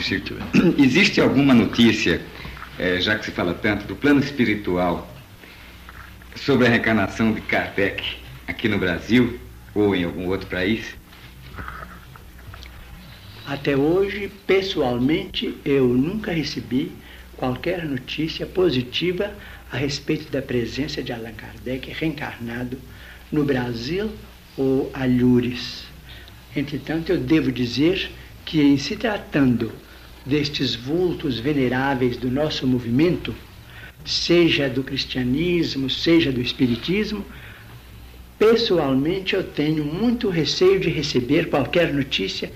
Chico. Existe alguma notícia, é, já que se fala tanto, do plano espiritual sobre a reencarnação de Kardec aqui no Brasil ou em algum outro país? Até hoje, pessoalmente, eu nunca recebi qualquer notícia positiva a respeito da presença de Allan Kardec reencarnado no Brasil ou Alhures. Entretanto, eu devo dizer que, em se tratando destes vultos veneráveis do nosso movimento, seja do cristianismo, seja do espiritismo, pessoalmente eu tenho muito receio de receber qualquer notícia,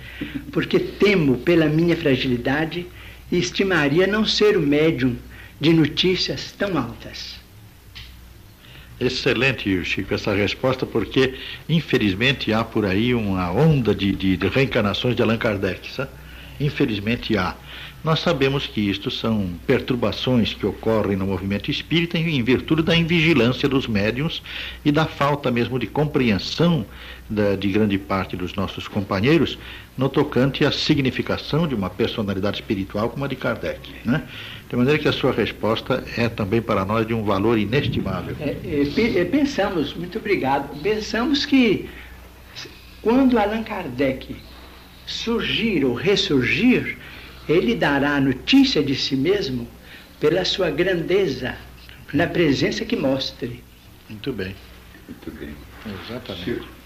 porque temo pela minha fragilidade e estimaria não ser o médium de notícias tão altas. Excelente, Chico, essa resposta, porque infelizmente há por aí uma onda de, de, de reencarnações de Allan Kardec, sabe? Infelizmente há. Nós sabemos que isto são perturbações que ocorrem no movimento espírita em virtude da invigilância dos médiums e da falta mesmo de compreensão da, de grande parte dos nossos companheiros no tocante à significação de uma personalidade espiritual como a de Kardec. Né? De maneira que a sua resposta é também para nós de um valor inestimável. É, é, pensamos, muito obrigado, pensamos que quando Allan Kardec surgir ou ressurgir, ele dará notícia de si mesmo pela sua grandeza, na presença que mostre. Muito bem. Muito bem. Exatamente.